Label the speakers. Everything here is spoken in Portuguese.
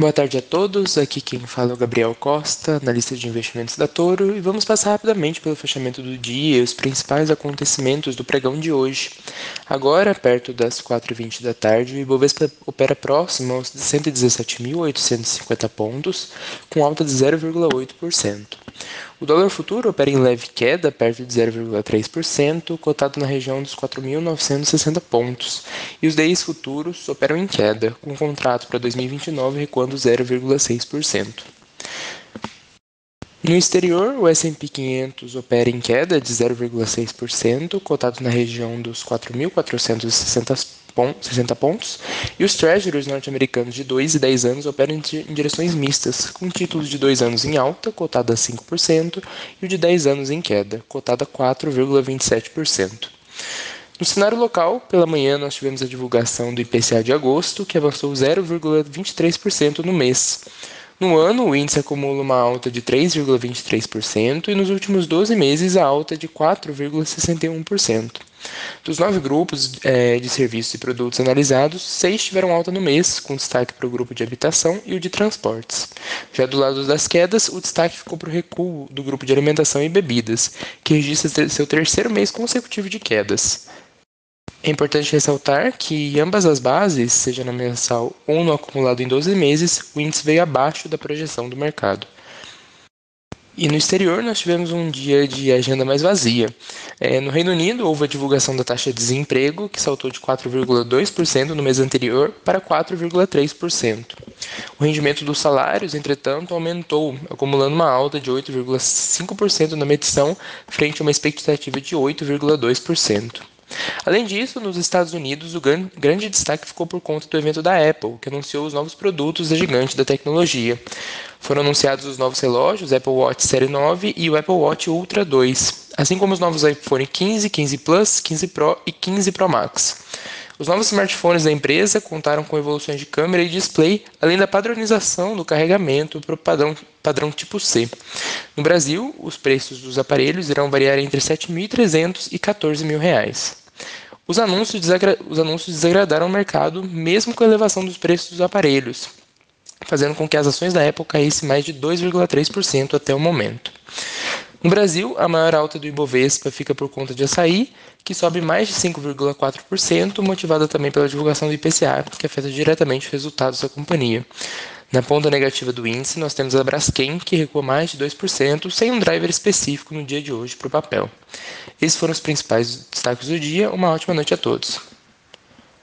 Speaker 1: Boa tarde a todos, aqui quem fala é o Gabriel Costa, analista de investimentos da Toro, e vamos passar rapidamente pelo fechamento do dia e os principais acontecimentos do pregão de hoje. Agora, perto das 4h20 da tarde, o Ibovespa opera próximo aos 117.850 pontos, com alta de 0,8%. O dólar futuro opera em leve queda, perto de 0,3%, cotado na região dos 4.960 pontos, e os DIs futuros operam em queda, com contrato para 2029 recuando 0,6%. No exterior, o S&P 500 opera em queda de 0,6%, cotado na região dos 4.460 60 pontos, e os Treasuries norte-americanos de 2 e 10 anos operam em direções mistas, com títulos de 2 anos em alta, cotado a 5%, e o de 10 anos em queda, cotado a 4,27%. No cenário local, pela manhã nós tivemos a divulgação do IPCA de agosto, que avançou 0,23% no mês. No ano, o índice acumula uma alta de 3,23% e nos últimos 12 meses a alta de 4,61%. Dos nove grupos é, de serviços e produtos analisados, seis tiveram alta no mês, com destaque para o grupo de habitação e o de transportes. Já do lado das quedas, o destaque ficou para o recuo do grupo de alimentação e bebidas, que registra seu terceiro mês consecutivo de quedas. É importante ressaltar que em ambas as bases, seja no mensal ou no acumulado em 12 meses, o índice veio abaixo da projeção do mercado. E no exterior, nós tivemos um dia de agenda mais vazia. É, no Reino Unido, houve a divulgação da taxa de desemprego, que saltou de 4,2% no mês anterior para 4,3%. O rendimento dos salários, entretanto, aumentou, acumulando uma alta de 8,5% na medição, frente a uma expectativa de 8,2%. Além disso, nos Estados Unidos, o grande destaque ficou por conta do evento da Apple, que anunciou os novos produtos da gigante da tecnologia. Foram anunciados os novos relógios Apple Watch Série 9 e o Apple Watch Ultra 2, assim como os novos iPhone 15, 15 Plus, 15 Pro e 15 Pro Max. Os novos smartphones da empresa contaram com evoluções de câmera e display, além da padronização do carregamento para o padrão, padrão tipo C. No Brasil, os preços dos aparelhos irão variar entre R$ 7.300 e R$ 14.000. Os anúncios, os anúncios desagradaram o mercado, mesmo com a elevação dos preços dos aparelhos, fazendo com que as ações da Apple caíssem mais de 2,3% até o momento. No Brasil, a maior alta do Ibovespa fica por conta de açaí, que sobe mais de 5,4%, motivada também pela divulgação do IPCA, que afeta diretamente os resultados da companhia. Na ponta negativa do índice, nós temos a Braskem, que recua mais de 2%, sem um driver específico no dia de hoje para o papel. Esses foram os principais destaques do dia. Uma ótima noite a todos.